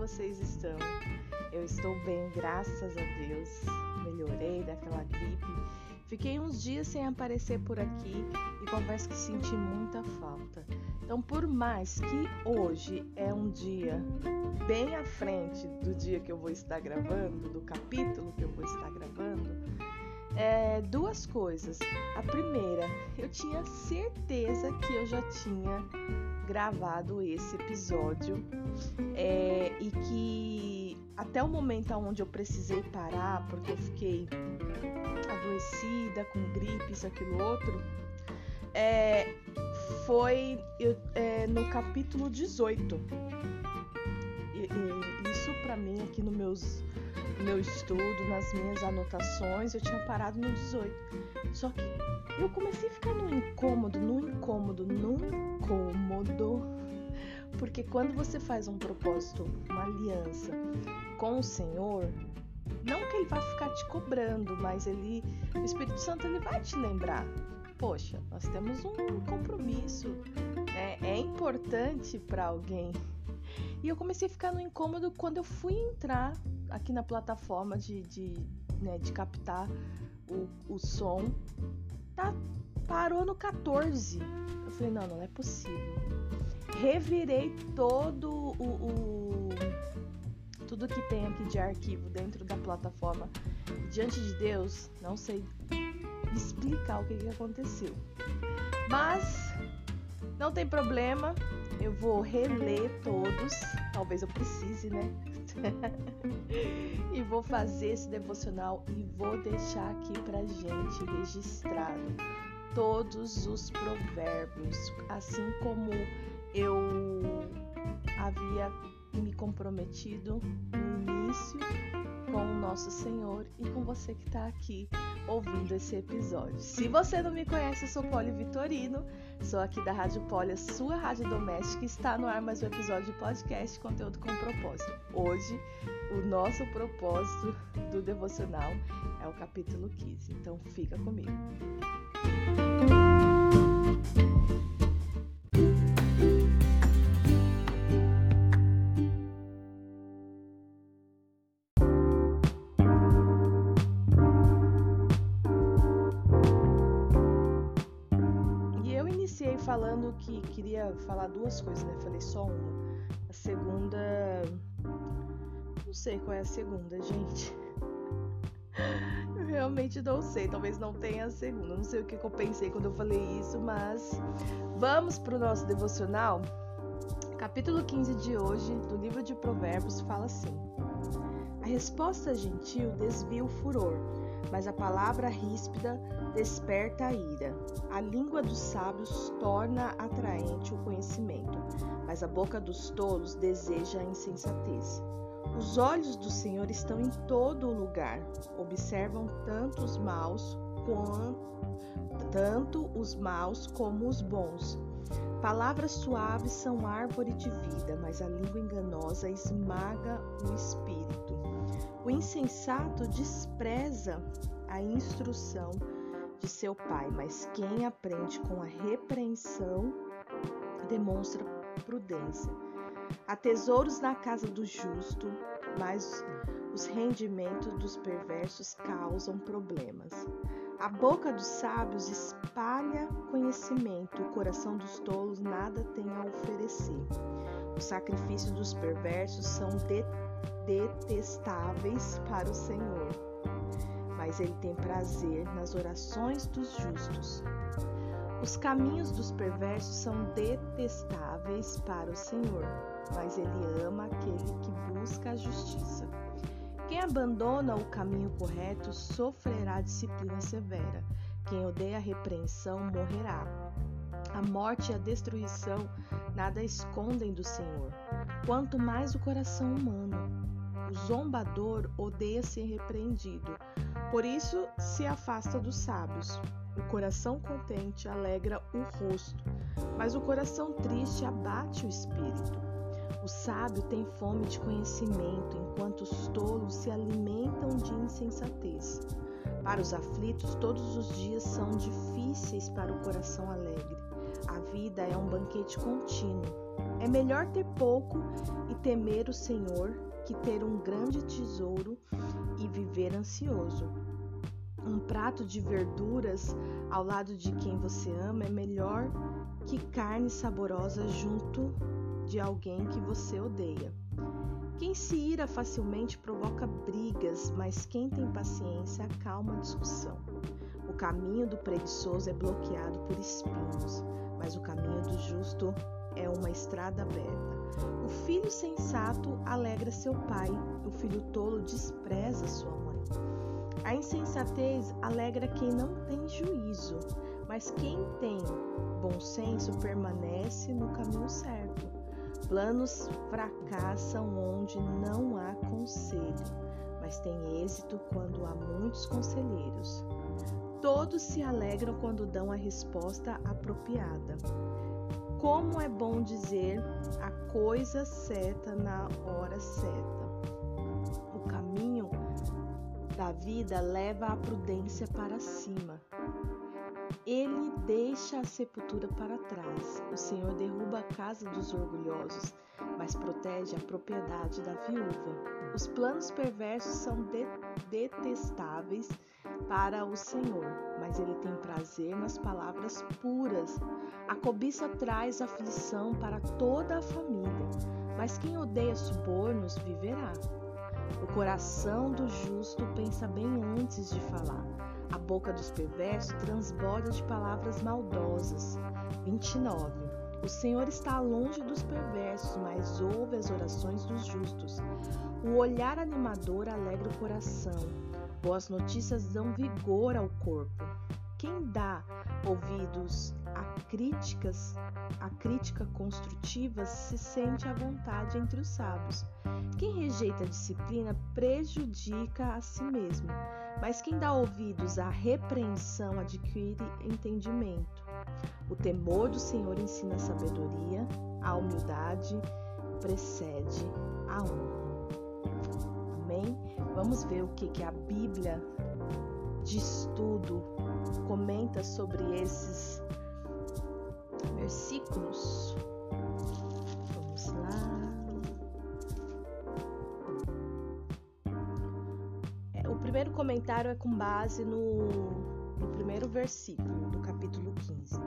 vocês estão? Eu estou bem, graças a Deus. Melhorei daquela gripe. Fiquei uns dias sem aparecer por aqui e confesso que senti muita falta. Então, por mais que hoje é um dia bem à frente do dia que eu vou estar gravando, do capítulo que eu vou estar gravando, é, duas coisas. A primeira, eu tinha certeza que eu já tinha gravado esse episódio é, e que até o momento onde eu precisei parar, porque eu fiquei adoecida, com gripe, isso, aquilo, outro, é, foi é, no capítulo 18. E, e, isso para mim aqui no meus meu estudo, nas minhas anotações, eu tinha parado no 18. Só que eu comecei a ficar no incômodo, no incômodo, no incômodo. Porque quando você faz um propósito, uma aliança com o Senhor, não que ele vai ficar te cobrando, mas ele, o Espírito Santo, ele vai te lembrar. Poxa, nós temos um compromisso, né? é importante para alguém. E eu comecei a ficar no incômodo quando eu fui entrar aqui na plataforma de, de, né, de captar o, o som, tá, parou no 14. Eu falei, não, não é possível. Revirei todo o, o tudo que tem aqui de arquivo dentro da plataforma. Diante de Deus, não sei explicar o que, que aconteceu. Mas não tem problema, eu vou reler todos. Talvez eu precise, né? e vou fazer esse devocional e vou deixar aqui pra gente registrado todos os provérbios, assim como eu havia me comprometido no início com o nosso Senhor e com você que está aqui ouvindo esse episódio. Se você não me conhece, eu sou Poli Vitorino, sou aqui da Rádio Poli, a sua rádio doméstica, está no ar mais um episódio de podcast Conteúdo com Propósito. Hoje, o nosso propósito do devocional é o capítulo 15, então fica comigo. Falando que queria falar duas coisas, né? Falei só uma. A segunda. Não sei qual é a segunda, gente. Eu realmente não sei. Talvez não tenha a segunda. Não sei o que, eu pensei quando eu falei isso, mas vamos para o nosso devocional. Capítulo 15 de hoje do livro de Provérbios fala assim: A resposta gentil desvia o furor, mas a palavra ríspida desperta a ira. A língua dos sábios torna atraente o conhecimento, mas a boca dos tolos deseja a insensatez. Os olhos do Senhor estão em todo o lugar, observam tanto os maus tanto os maus como os bons. Palavras suaves são árvore de vida, mas a língua enganosa esmaga o espírito. O insensato despreza a instrução de seu pai, mas quem aprende com a repreensão demonstra prudência. Há tesouros na casa do justo, mas os rendimentos dos perversos causam problemas. A boca dos sábios espalha conhecimento, o coração dos tolos nada tem a oferecer. Os sacrifícios dos perversos são de detestáveis para o Senhor mas ele tem prazer nas orações dos justos. Os caminhos dos perversos são detestáveis para o Senhor, mas ele ama aquele que busca a justiça. Quem abandona o caminho correto sofrerá disciplina severa. Quem odeia a repreensão morrerá. A morte e a destruição nada escondem do Senhor, quanto mais o coração humano. O zombador odeia ser repreendido, por isso se afasta dos sábios. O coração contente alegra o rosto, mas o coração triste abate o espírito. O sábio tem fome de conhecimento, enquanto os tolos se alimentam de insensatez. Para os aflitos, todos os dias são difíceis para o coração alegre. A vida é um banquete contínuo. É melhor ter pouco e temer o Senhor que ter um grande tesouro e viver ansioso. Um prato de verduras ao lado de quem você ama é melhor que carne saborosa junto de alguém que você odeia. Quem se ira facilmente provoca brigas, mas quem tem paciência acalma a discussão. O caminho do preguiçoso é bloqueado por espinhos, mas o caminho do justo é uma estrada aberta. O filho sensato alegra seu pai, o filho tolo despreza sua mãe. A insensatez alegra quem não tem juízo, mas quem tem bom senso permanece no caminho certo. Planos fracassam onde não há conselho, mas tem êxito quando há muitos conselheiros. Todos se alegram quando dão a resposta apropriada. Como é bom dizer a coisa certa na hora certa. O caminho da vida leva a prudência para cima. Ele deixa a sepultura para trás. O Senhor derruba a casa dos orgulhosos, mas protege a propriedade da viúva. Os planos perversos são de detestáveis para o Senhor, mas ele tem prazer nas palavras puras. A cobiça traz aflição para toda a família, mas quem odeia subornos viverá. O coração do justo pensa bem antes de falar. A boca dos perversos transborda de palavras maldosas. 29. O Senhor está longe dos perversos, mas ouve as orações dos justos. O olhar animador alegra o coração. Boas notícias dão vigor ao corpo. Quem dá ouvidos a críticas, a crítica construtiva se sente à vontade entre os sábios. Quem rejeita a disciplina prejudica a si mesmo, mas quem dá ouvidos à repreensão adquire entendimento. O temor do Senhor ensina a sabedoria, a humildade precede a honra. Amém? Vamos ver o que, que a Bíblia de estudo comenta sobre esses versículos. Vamos lá. É, o primeiro comentário é com base no, no primeiro versículo do capítulo 15.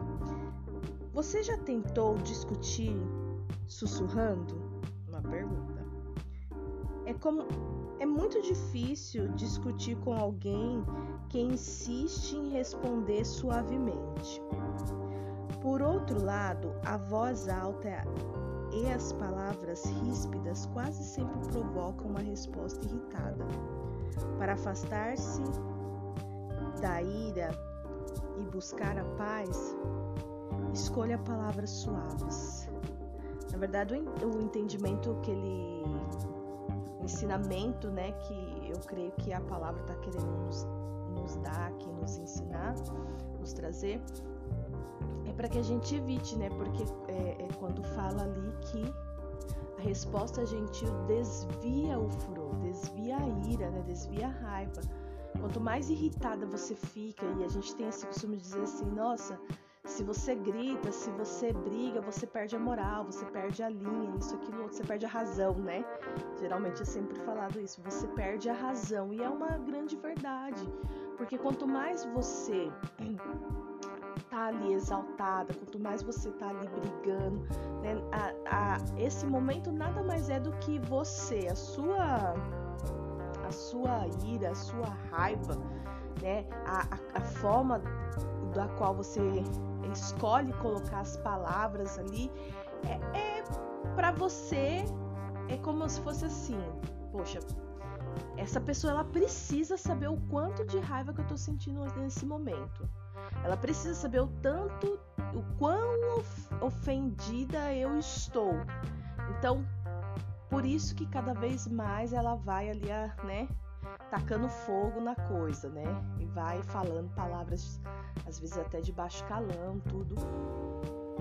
Você já tentou discutir sussurrando? Uma pergunta. É como é muito difícil discutir com alguém que insiste em responder suavemente. Por outro lado, a voz alta e as palavras ríspidas quase sempre provocam uma resposta irritada. Para afastar-se da ira e buscar a paz, escolha palavras suaves. Na verdade, o entendimento que o ensinamento, né, que eu creio que a palavra está querendo nos, nos dar aqui, nos ensinar, nos trazer, é para que a gente evite, né? Porque é, é, quando fala ali que a resposta gentil desvia o furor, desvia a ira, né? Desvia a raiva. Quanto mais irritada você fica, e a gente tem esse costume de dizer assim, nossa, se você grita, se você briga, você perde a moral, você perde a linha, isso, aquilo, outro, você perde a razão, né? Geralmente é sempre falado isso, você perde a razão. E é uma grande verdade, porque quanto mais você tá ali exaltada, quanto mais você tá ali brigando, né? A, a, esse momento nada mais é do que você, a sua, a sua ira, a sua raiva, né? A, a, a forma da qual você escolhe colocar as palavras ali é, é para você é como se fosse assim, poxa, essa pessoa ela precisa saber o quanto de raiva que eu tô sentindo nesse momento. Ela precisa saber o tanto, o quão ofendida eu estou. Então, por isso que cada vez mais ela vai ali, né, tacando fogo na coisa, né? E vai falando palavras, às vezes até de baixo calão, tudo.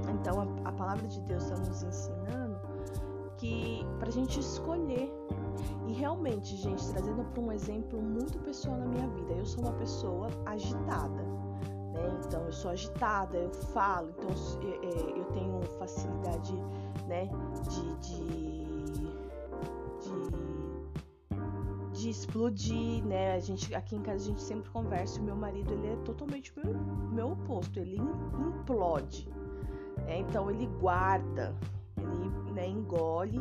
Então, a, a palavra de Deus está nos ensinando que para a gente escolher e realmente, gente, trazendo para um exemplo muito pessoal na minha vida, eu sou uma pessoa agitada Então eu sou agitada, eu falo, então é, é, eu tenho facilidade, né, de, de, de, de, explodir, né? A gente aqui em casa a gente sempre conversa. O meu marido ele é totalmente meu, meu oposto, ele implode, né? Então ele guarda, ele né, engole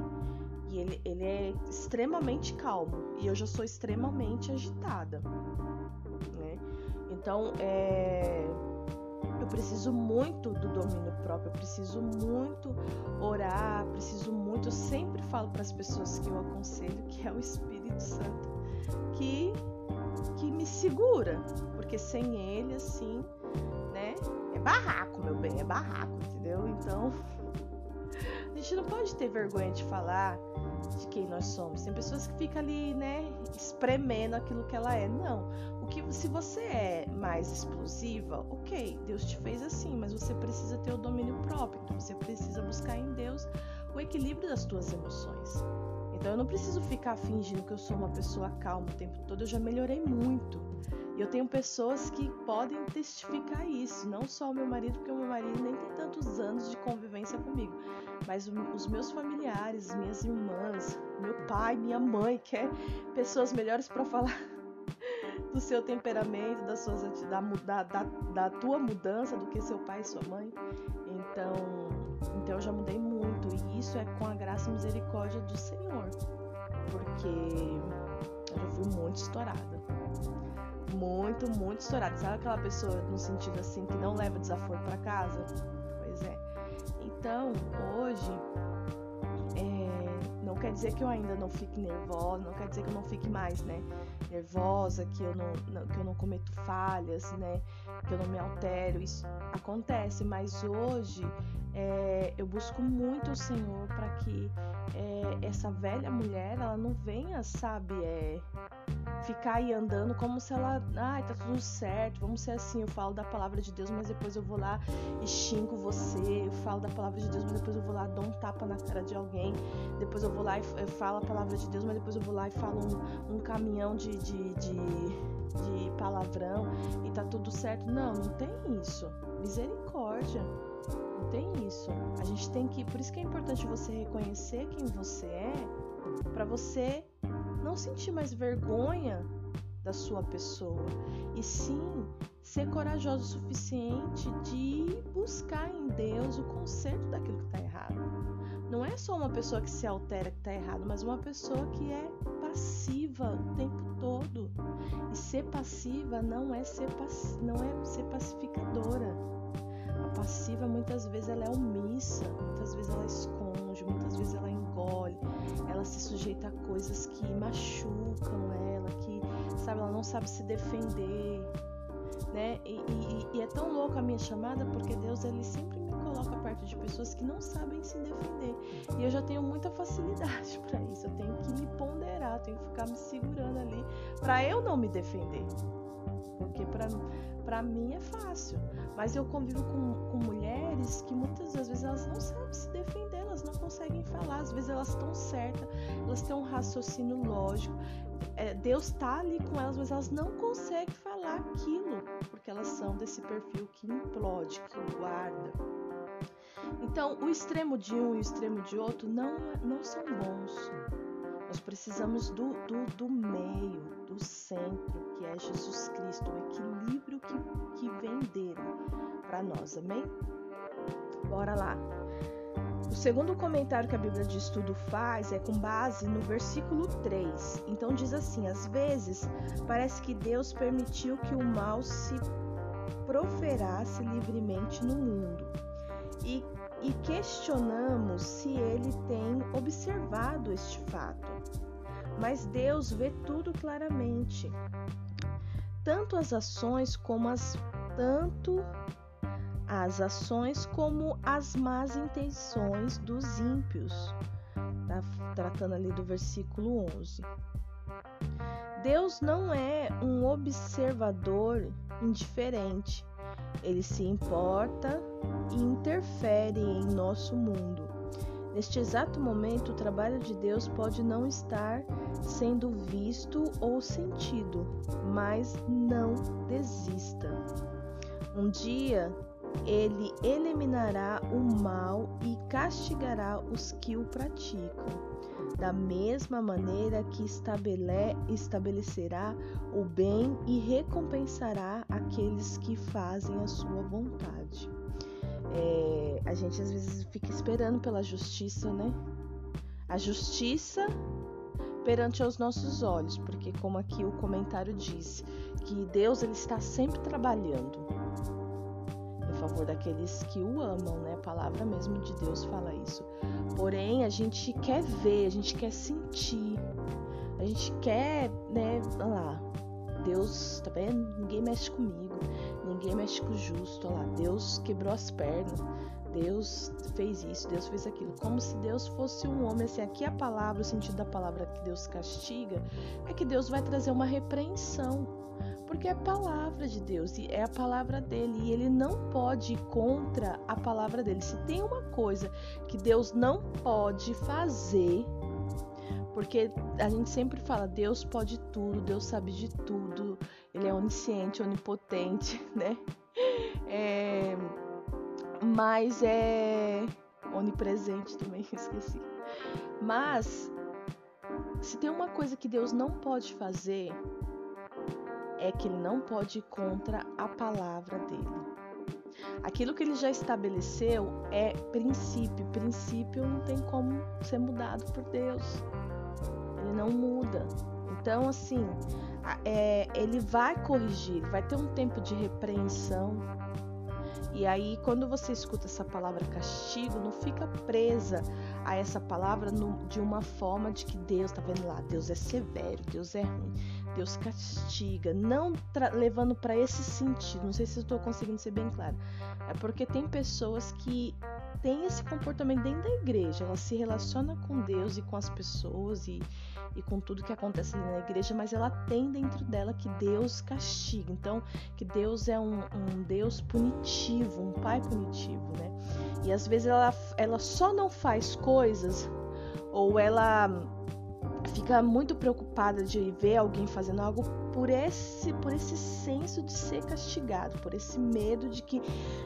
e ele, ele é extremamente calmo e eu já sou extremamente agitada? Então é eu preciso muito do domínio próprio, eu preciso muito orar, preciso muito. Eu sempre falo para as pessoas que eu aconselho que é o Espírito Santo que que me segura, porque sem ele assim, né? É barraco, meu bem, é barraco, entendeu? Então a gente não pode ter vergonha de falar de quem nós somos. Tem pessoas que ficam ali, né, espremendo aquilo que ela é. Não. Que se você é mais explosiva, OK, Deus te fez assim, mas você precisa ter o domínio próprio. Então você precisa buscar em Deus o equilíbrio das tuas emoções. Então eu não preciso ficar fingindo que eu sou uma pessoa calma o tempo todo. Eu já melhorei muito. E eu tenho pessoas que podem testificar isso, não só o meu marido, porque o meu marido nem tem tantos anos de convivência comigo, mas os meus familiares, minhas irmãs, meu pai, minha mãe, que é pessoas melhores para falar do seu temperamento, das suas da, da, da, da tua mudança do que seu pai e sua mãe. Então, então eu já mudei muito e isso é com a graça e misericórdia do Senhor, porque eu já fui muito estourada. Muito, muito estourada. Sabe aquela pessoa no sentido assim que não leva desaforo para casa? Pois é. Então, hoje, quer dizer que eu ainda não fique nervosa, não quer dizer que eu não fique mais, né? Nervosa, que eu não, não, que eu não cometo falhas, né? Que eu não me altero. Isso acontece, mas hoje é, eu busco muito o Senhor para que é, essa velha mulher ela não venha, sabe, é, ficar aí andando como se ela, ai, tá tudo certo, vamos ser assim, eu falo da palavra de Deus, mas depois eu vou lá e xingo você, eu falo da palavra de Deus, mas depois eu vou lá dou um tapa na cara de alguém, depois eu vou lá e falo a palavra de Deus, mas depois eu vou lá e falo um, um caminhão de, de, de, de palavrão e tá tudo certo. Não, não tem isso. Misericórdia. Não tem isso. A gente tem que, por isso que é importante você reconhecer quem você é, para você não sentir mais vergonha da sua pessoa e sim ser corajoso o suficiente de buscar em Deus o conserto daquilo que está errado. Não é só uma pessoa que se altera que está errado, mas uma pessoa que é passiva o tempo todo. E ser passiva não é ser não é ser pacificadora. Passiva muitas vezes ela é omissa, muitas vezes ela esconde, muitas vezes ela engole, ela se sujeita a coisas que machucam ela, que sabe, ela não sabe se defender, né? E, e, e é tão louco a minha chamada porque Deus ele sempre me coloca perto de pessoas que não sabem se defender e eu já tenho muita facilidade para isso. Eu tenho que me ponderar, tenho que ficar me segurando ali para eu não me defender, porque para mim é fácil. Mas eu convivo com, com mulheres que muitas das vezes elas não sabem se defender, elas não conseguem falar, às vezes elas estão certas, elas têm um raciocínio lógico. É, Deus está ali com elas, mas elas não conseguem falar aquilo, porque elas são desse perfil que implode, que guarda. Então, o extremo de um e o extremo de outro não, não são bons. Nós precisamos do, do, do meio, do centro, que é Jesus Cristo, o equilíbrio que, que vem dele para nós, amém? Bora lá. O segundo comentário que a Bíblia de Estudo faz é com base no versículo 3. Então diz assim: às vezes parece que Deus permitiu que o mal se proferasse livremente no mundo. E e questionamos se ele tem observado este fato. Mas Deus vê tudo claramente, tanto as ações como as tanto as ações como as más intenções dos ímpios. Tá tratando ali do versículo 11. Deus não é um observador indiferente. Ele se importa e interfere em nosso mundo. Neste exato momento, o trabalho de Deus pode não estar sendo visto ou sentido, mas não desista. Um dia ele eliminará o mal e castigará os que o praticam, da mesma maneira que estabele estabelecerá o bem e recompensará aqueles que fazem a sua vontade. É, a gente às vezes fica esperando pela justiça, né? A justiça perante os nossos olhos, porque como aqui o comentário diz, que Deus ele está sempre trabalhando em favor daqueles que o amam, né? A palavra mesmo de Deus fala isso. Porém, a gente quer ver, a gente quer sentir, a gente quer, né, lá, Deus, tá vendo? Ninguém mexe comigo, ninguém mexe com o justo, lá, Deus quebrou as pernas, Deus fez isso, Deus fez aquilo, como se Deus fosse um homem. Assim, aqui a palavra, o sentido da palavra que Deus castiga, é que Deus vai trazer uma repreensão, porque é a palavra de Deus e é a palavra dele e ele não pode ir contra a palavra dele. Se tem uma coisa que Deus não pode fazer, porque a gente sempre fala, Deus pode tudo, Deus sabe de tudo, Ele é onisciente, onipotente, né? É, mas é onipresente também, esqueci. Mas se tem uma coisa que Deus não pode fazer, é que ele não pode ir contra a palavra dele. Aquilo que ele já estabeleceu é princípio. Princípio não tem como ser mudado por Deus. Ele não muda. Então, assim, é, ele vai corrigir, vai ter um tempo de repreensão, e aí, quando você escuta essa palavra castigo, não fica presa a essa palavra no, de uma forma de que Deus, tá vendo lá, Deus é severo, Deus é ruim, Deus castiga, não levando para esse sentido. Não sei se estou conseguindo ser bem clara. É porque tem pessoas que têm esse comportamento dentro da igreja, ela se relaciona com Deus e com as pessoas e e com tudo que acontece ali na igreja, mas ela tem dentro dela que Deus castiga. Então, que Deus é um, um Deus punitivo, um pai punitivo, né? E às vezes ela, ela só não faz coisas ou ela fica muito preocupada de ver alguém fazendo algo por esse por esse senso de ser castigado, por esse medo de que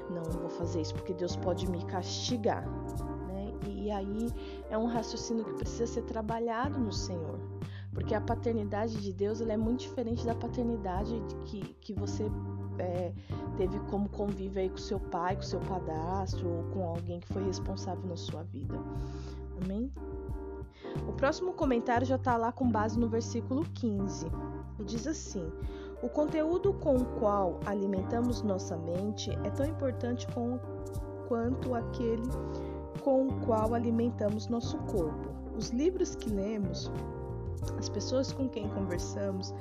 não, não vou fazer isso porque Deus pode me castigar. E aí é um raciocínio que precisa ser trabalhado no Senhor. Porque a paternidade de Deus ela é muito diferente da paternidade que, que você é, teve como convívio aí com seu pai, com seu padastro ou com alguém que foi responsável na sua vida. Amém? O próximo comentário já está lá com base no versículo 15. E diz assim: O conteúdo com o qual alimentamos nossa mente é tão importante com, quanto aquele com o qual alimentamos nosso corpo. Os livros que lemos, as pessoas com quem conversamos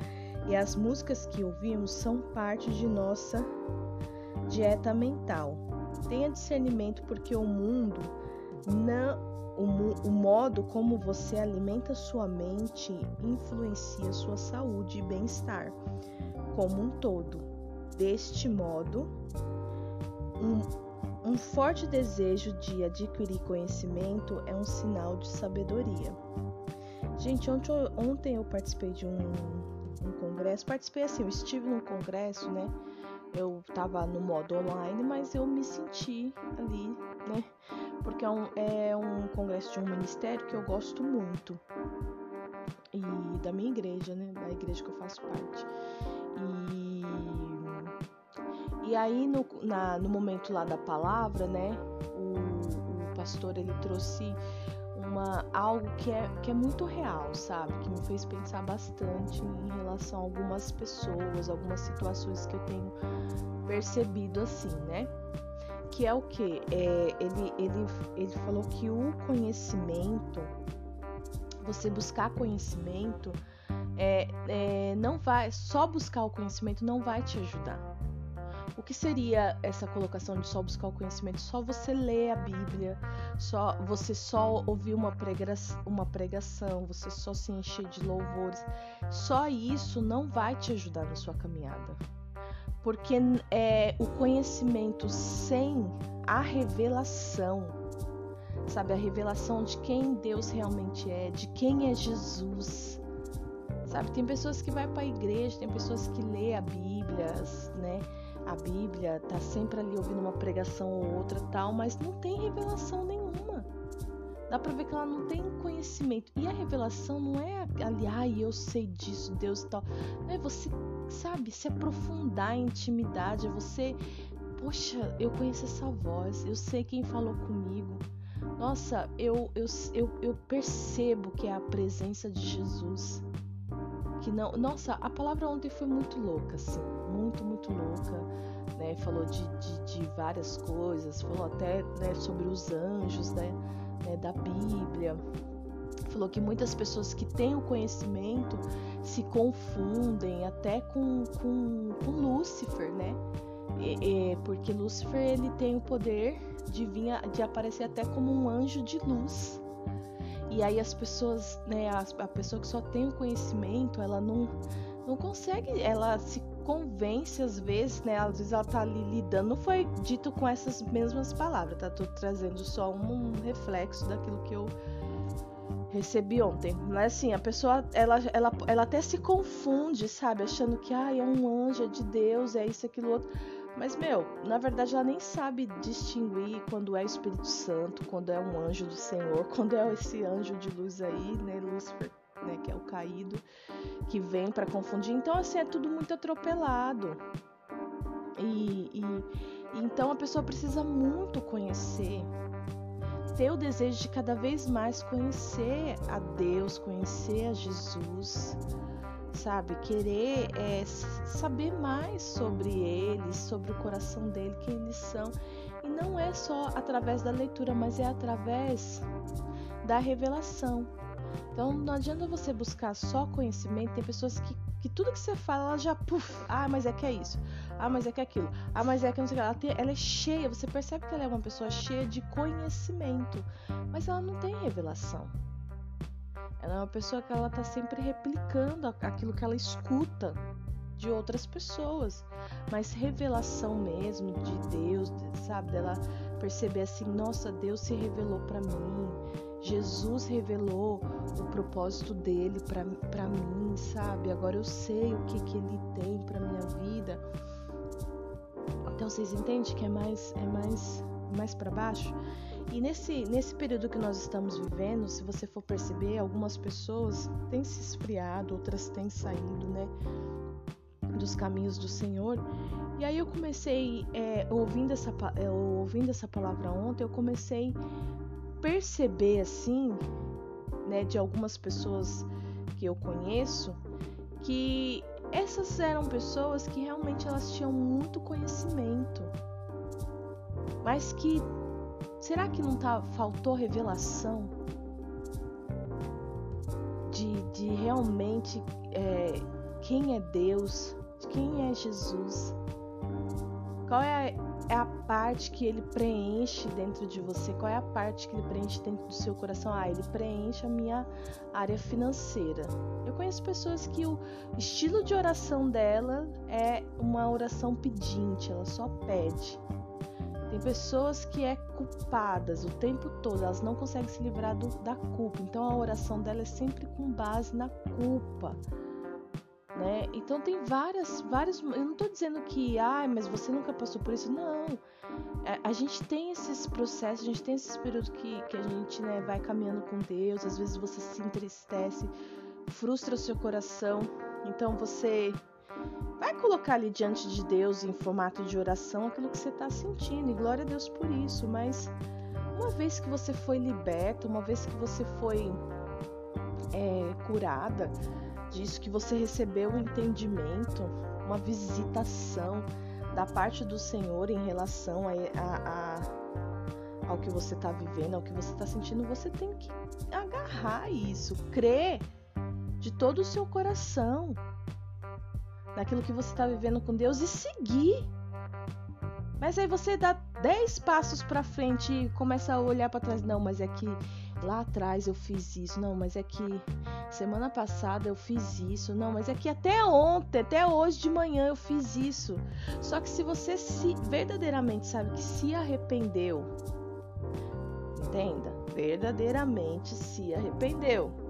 e as músicas que ouvimos são parte de nossa dieta mental. Tenha discernimento porque o mundo não o, o, modo como você alimenta sua mente influencia sua saúde e bem-estar como um todo. Deste modo, um, um forte desejo de adquirir conhecimento é um sinal de sabedoria. Gente, ontem, ontem eu participei de um, um congresso, participei assim, eu estive num congresso, né? Eu tava no modo online, mas eu me senti ali, né? Porque é um, é um congresso de um ministério que eu gosto muito. E da minha igreja, né? Da igreja que eu faço parte. E e aí, no, na, no momento lá da palavra, né, o, o pastor ele trouxe uma, algo que é, que é muito real, sabe? Que me fez pensar bastante em relação a algumas pessoas, algumas situações que eu tenho percebido assim, né? Que é o que? É, ele, ele, ele falou que o conhecimento, você buscar conhecimento, é, é, não vai, só buscar o conhecimento não vai te ajudar o que seria essa colocação de só buscar o conhecimento? Só você ler a Bíblia, só você só ouvir uma, prega, uma pregação, você só se encher de louvores. Só isso não vai te ajudar na sua caminhada. Porque é o conhecimento sem a revelação, sabe, a revelação de quem Deus realmente é, de quem é Jesus. Sabe, tem pessoas que vai para a igreja, tem pessoas que lê a Bíblia, né? a Bíblia, tá sempre ali ouvindo uma pregação ou outra tal, mas não tem revelação nenhuma. Dá pra ver que ela não tem conhecimento. E a revelação não é ali, ai, eu sei disso, Deus e tal. É você, sabe, se aprofundar em intimidade, é você, poxa, eu conheço essa voz, eu sei quem falou comigo. Nossa, eu, eu, eu, eu percebo que é a presença de Jesus que não. Nossa, a palavra ontem foi muito louca, assim, muito, muito louca. Né? Falou de, de, de várias coisas, falou até né, sobre os anjos né, né, da Bíblia. Falou que muitas pessoas que têm o conhecimento se confundem até com, com, com Lúcifer, né? E, e, porque Lúcifer ele tem o poder de, vir, de aparecer até como um anjo de luz. E aí as pessoas, né, a, a pessoa que só tem o conhecimento, ela não, não consegue, ela se convence às vezes, né? Às vezes ela tá ali lidando, não foi dito com essas mesmas palavras, tá? Tô trazendo só um reflexo daquilo que eu recebi ontem. Mas assim, a pessoa, ela, ela, ela até se confunde, sabe? Achando que, ah, é um anjo, é de Deus, é isso, aquilo, outro. Mas, meu, na verdade ela nem sabe distinguir quando é Espírito Santo, quando é um anjo do Senhor, quando é esse anjo de luz aí, né, Lúcifer, né, que é o caído, que vem para confundir. Então, assim, é tudo muito atropelado. E, e, então a pessoa precisa muito conhecer, ter o desejo de cada vez mais conhecer a Deus, conhecer a Jesus sabe? Querer é, saber mais sobre eles, sobre o coração dele, quem eles são. E não é só através da leitura, mas é através da revelação. Então não adianta você buscar só conhecimento, tem pessoas que, que tudo que você fala, ela já, puf, ah, mas é que é isso, ah, mas é que é aquilo, ah, mas é que não sei o que, ela, tem, ela é cheia, você percebe que ela é uma pessoa cheia de conhecimento, mas ela não tem revelação. Ela é uma pessoa que ela tá sempre replicando aquilo que ela escuta de outras pessoas, mas revelação mesmo de Deus, sabe? Dela perceber assim, nossa, Deus se revelou para mim. Jesus revelou o propósito dele para mim, sabe? Agora eu sei o que que ele tem para minha vida. Então vocês entendem que é mais é mais mais para baixo? E nesse, nesse período que nós estamos vivendo, se você for perceber, algumas pessoas têm se esfriado, outras têm saído, né? Dos caminhos do Senhor. E aí eu comecei, é, ouvindo, essa, é, ouvindo essa palavra ontem, eu comecei perceber, assim, né, de algumas pessoas que eu conheço, que essas eram pessoas que realmente elas tinham muito conhecimento, mas que Será que não tá, faltou revelação de, de realmente é, quem é Deus, quem é Jesus? Qual é é a parte que ele preenche dentro de você? Qual é a parte que ele preenche dentro do seu coração? Ah, ele preenche a minha área financeira. Eu conheço pessoas que o estilo de oração dela é uma oração pedinte, ela só pede. Tem pessoas que é culpadas o tempo todo, elas não conseguem se livrar do, da culpa. Então a oração dela é sempre com base na culpa. Né? Então tem várias, várias. Eu não estou dizendo que, ai, mas você nunca passou por isso. Não. É, a gente tem esses processos, a gente tem esses períodos que, que a gente né, vai caminhando com Deus. Às vezes você se entristece, frustra o seu coração. Então você Vai colocar ali diante de Deus em formato de oração aquilo que você está sentindo, e glória a Deus por isso, mas uma vez que você foi liberta, uma vez que você foi é, curada disso, que você recebeu o um entendimento, uma visitação da parte do Senhor em relação a, a, a, ao que você está vivendo, ao que você está sentindo, você tem que agarrar isso, crer de todo o seu coração naquilo que você está vivendo com Deus e seguir. Mas aí você dá 10 passos para frente e começa a olhar para trás. Não, mas é que lá atrás eu fiz isso. Não, mas é que semana passada eu fiz isso. Não, mas é que até ontem, até hoje de manhã eu fiz isso. Só que se você se verdadeiramente sabe que se arrependeu, entenda, verdadeiramente se arrependeu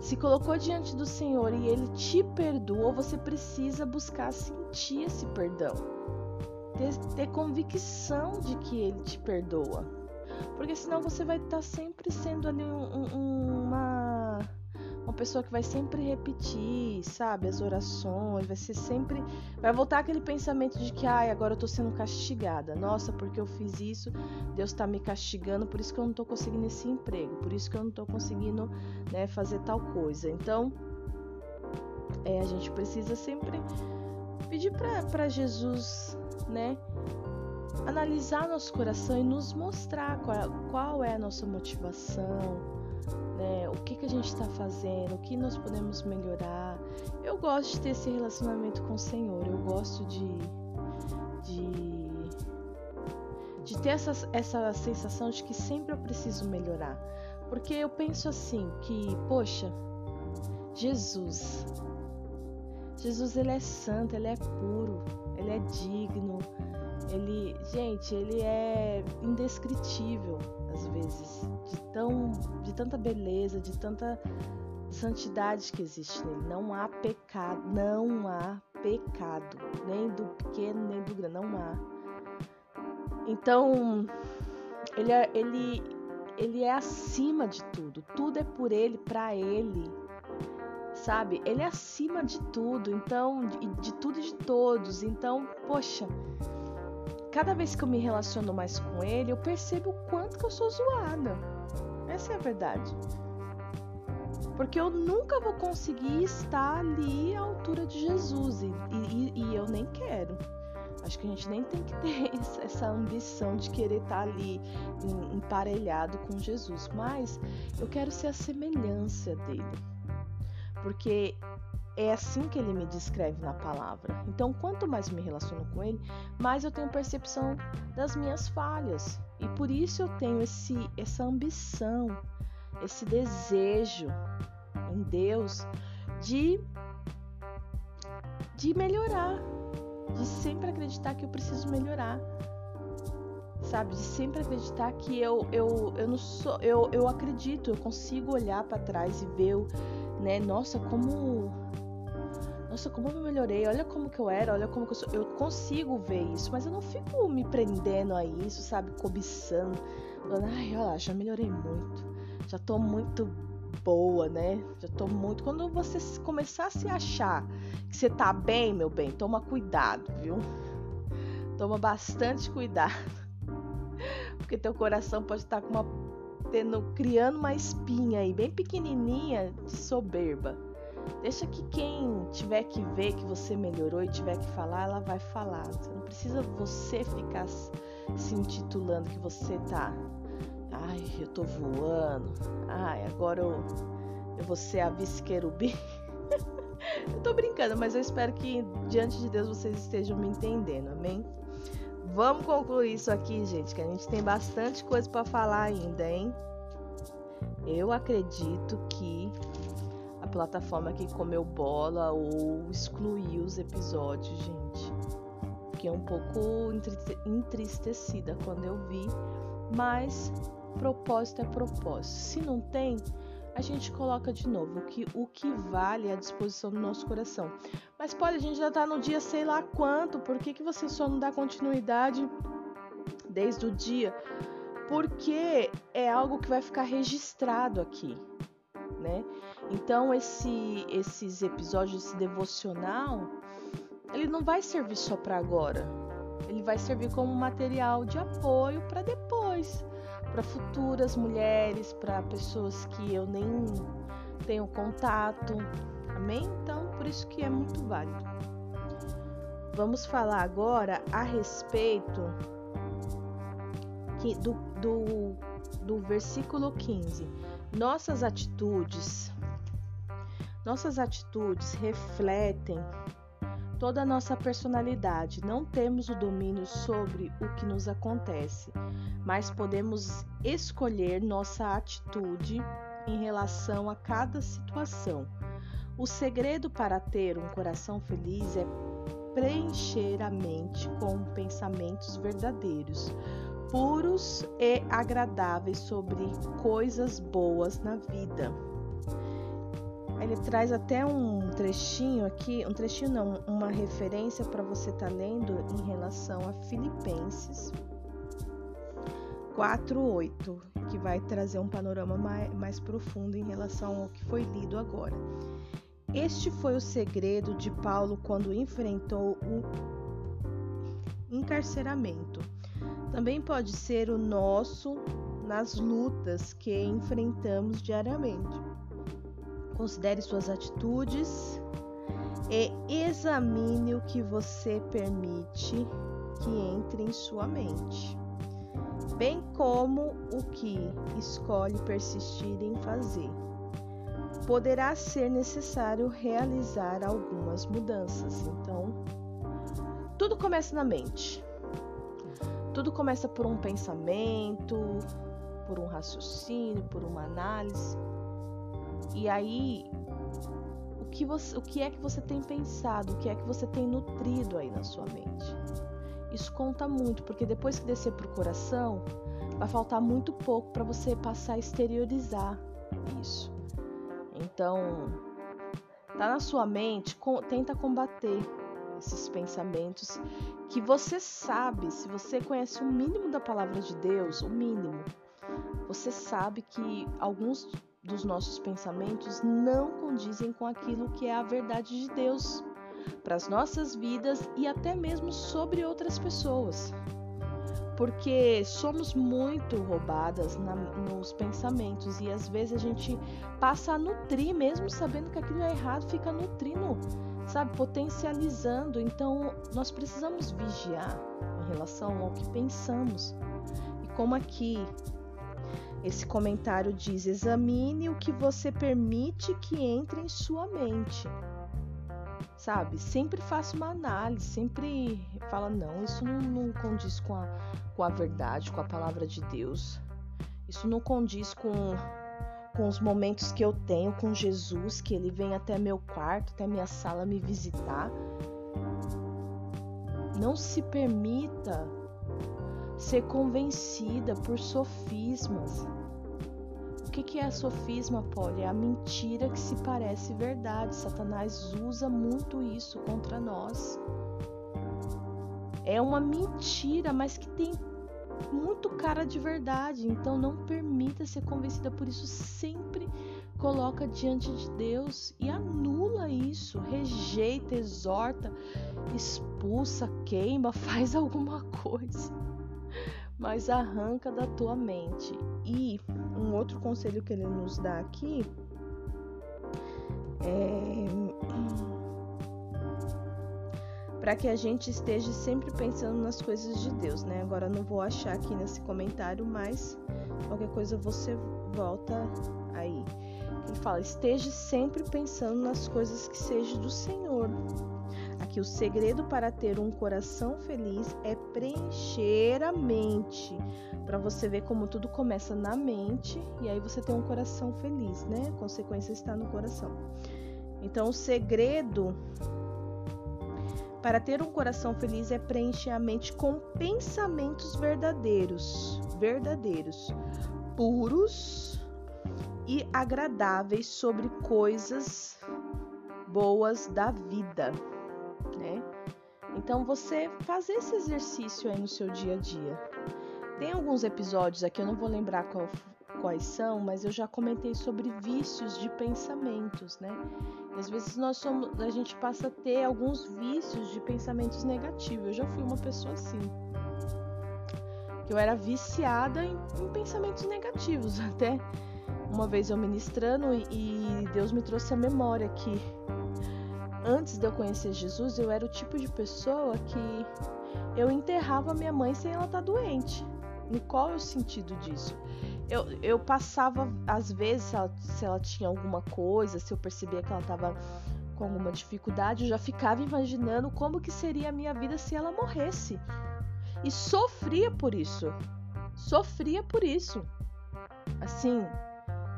se colocou diante do Senhor e ele te perdoou, você precisa buscar sentir esse perdão. Ter, ter convicção de que ele te perdoa. Porque senão você vai estar tá sempre sendo ali um, um, uma uma pessoa que vai sempre repetir, sabe, as orações, vai ser sempre. Vai voltar aquele pensamento de que, ai, agora eu tô sendo castigada. Nossa, porque eu fiz isso, Deus tá me castigando, por isso que eu não tô conseguindo esse emprego, por isso que eu não tô conseguindo né, fazer tal coisa. Então, é, a gente precisa sempre pedir para Jesus, né? Analisar nosso coração e nos mostrar qual, qual é a nossa motivação, né? O que, que a gente está fazendo, o que nós podemos melhorar. Eu gosto de ter esse relacionamento com o Senhor, eu gosto de, de, de ter essa, essa sensação de que sempre eu preciso melhorar. Porque eu penso assim, que, poxa, Jesus, Jesus ele é santo, ele é puro, ele é digno, ele, gente, ele é indescritível às vezes, de tão de tanta beleza, de tanta santidade que existe nele. Não há pecado, não há pecado, nem do pequeno nem do grande, não há. Então, ele é, ele ele é acima de tudo. Tudo é por ele, para ele. Sabe? Ele é acima de tudo, então, de, de tudo e de todos. Então, poxa, cada vez que eu me relaciono mais com ele, eu percebo o quanto que eu sou zoada. Essa é a verdade. Porque eu nunca vou conseguir estar ali à altura de Jesus. E, e, e eu nem quero. Acho que a gente nem tem que ter essa ambição de querer estar ali emparelhado com Jesus. Mas eu quero ser a semelhança dele. Porque é assim que ele me descreve na palavra. Então, quanto mais me relaciono com ele, mais eu tenho percepção das minhas falhas. E por isso eu tenho esse, essa ambição, esse desejo em Deus de, de melhorar, de sempre acreditar que eu preciso melhorar. Sabe, de sempre acreditar que eu eu, eu não sou eu, eu acredito, eu consigo olhar para trás e ver, né, nossa, como nossa, como eu melhorei, olha como que eu era, olha como que eu sou. Eu consigo ver isso, mas eu não fico me prendendo a isso, sabe? Cobiçando. Falando, ai, olha lá, já melhorei muito. Já tô muito boa, né? Já tô muito. Quando você começar a se achar que você tá bem, meu bem, toma cuidado, viu? Toma bastante cuidado. Porque teu coração pode estar tá com uma tendo criando uma espinha aí bem pequenininha de soberba. Deixa que quem tiver que ver que você melhorou e tiver que falar, ela vai falar. Você não precisa você ficar se intitulando que você tá. Ai, eu tô voando. Ai, agora eu, eu vou ser a vice-querubim. eu tô brincando, mas eu espero que diante de Deus vocês estejam me entendendo, amém? Vamos concluir isso aqui, gente, que a gente tem bastante coisa para falar ainda, hein? Eu acredito que plataforma que comeu bola ou excluiu os episódios, gente. Fiquei um pouco entristecida quando eu vi, mas propósito é propósito. Se não tem, a gente coloca de novo o que, o que vale é a disposição do nosso coração. Mas pode, a gente já tá no dia sei lá quanto, por que, que você só não dá continuidade desde o dia? Porque é algo que vai ficar registrado aqui, né? Então esse, esses episódios, esse devocional, ele não vai servir só para agora. Ele vai servir como material de apoio para depois, para futuras mulheres, para pessoas que eu nem tenho contato. Amém? Então, por isso que é muito válido. Vamos falar agora a respeito do, do, do versículo 15. Nossas atitudes nossas atitudes refletem toda a nossa personalidade. Não temos o domínio sobre o que nos acontece, mas podemos escolher nossa atitude em relação a cada situação. O segredo para ter um coração feliz é preencher a mente com pensamentos verdadeiros, puros e agradáveis sobre coisas boas na vida. ele traz até um trechinho aqui, um trechinho não, uma referência para você estar tá lendo em relação a Filipenses 4:8, que vai trazer um panorama mais, mais profundo em relação ao que foi lido agora. Este foi o segredo de Paulo quando enfrentou o encarceramento. Também pode ser o nosso nas lutas que enfrentamos diariamente. Considere suas atitudes e examine o que você permite que entre em sua mente bem como o que escolhe persistir em fazer. Poderá ser necessário realizar algumas mudanças. Então, tudo começa na mente. Tudo começa por um pensamento, por um raciocínio, por uma análise. E aí, o que, você, o que é que você tem pensado? O que é que você tem nutrido aí na sua mente? Isso conta muito, porque depois que descer para o coração, vai faltar muito pouco para você passar a exteriorizar isso. Então, tá na sua mente, tenta combater esses pensamentos que você sabe, se você conhece o mínimo da palavra de Deus, o mínimo, você sabe que alguns dos nossos pensamentos não condizem com aquilo que é a verdade de Deus para as nossas vidas e até mesmo sobre outras pessoas. Porque somos muito roubadas na, nos pensamentos e às vezes a gente passa a nutrir, mesmo sabendo que aquilo é errado, fica nutrindo, sabe, potencializando. Então nós precisamos vigiar em relação ao que pensamos. E como aqui esse comentário diz: examine o que você permite que entre em sua mente sabe? Sempre faça uma análise, sempre fala, não, isso não, não condiz com a, com a verdade, com a palavra de Deus. Isso não condiz com, com os momentos que eu tenho com Jesus, que ele vem até meu quarto, até minha sala me visitar. Não se permita ser convencida por sofismas o que, é sofisma, Polly? É a mentira que se parece verdade. Satanás usa muito isso contra nós. É uma mentira, mas que tem muito cara de verdade. Então não permita ser convencida por isso. Sempre coloca diante de Deus e anula isso. Rejeita, exorta, expulsa, queima, faz alguma coisa mas arranca da tua mente. E um outro conselho que ele nos dá aqui é para que a gente esteja sempre pensando nas coisas de Deus, né? Agora não vou achar aqui nesse comentário, mas qualquer coisa você volta aí. Ele fala: esteja sempre pensando nas coisas que sejam do Senhor que o segredo para ter um coração feliz é preencher a mente. Para você ver como tudo começa na mente e aí você tem um coração feliz, né? A consequência está no coração. Então, o segredo para ter um coração feliz é preencher a mente com pensamentos verdadeiros, verdadeiros, puros e agradáveis sobre coisas boas da vida né? Então você fazer esse exercício aí no seu dia a dia. Tem alguns episódios aqui, eu não vou lembrar qual, quais são, mas eu já comentei sobre vícios de pensamentos, né? Às vezes nós somos, a gente passa a ter alguns vícios de pensamentos negativos. Eu já fui uma pessoa assim. Eu era viciada em, em pensamentos negativos. Até uma vez eu ministrando e, e Deus me trouxe a memória que antes de eu conhecer Jesus, eu era o tipo de pessoa que eu enterrava minha mãe sem ela estar tá doente. E qual é o sentido disso? Eu, eu passava, às vezes, se ela, se ela tinha alguma coisa, se eu percebia que ela estava com alguma dificuldade, eu já ficava imaginando como que seria a minha vida se ela morresse. E sofria por isso. Sofria por isso. Assim,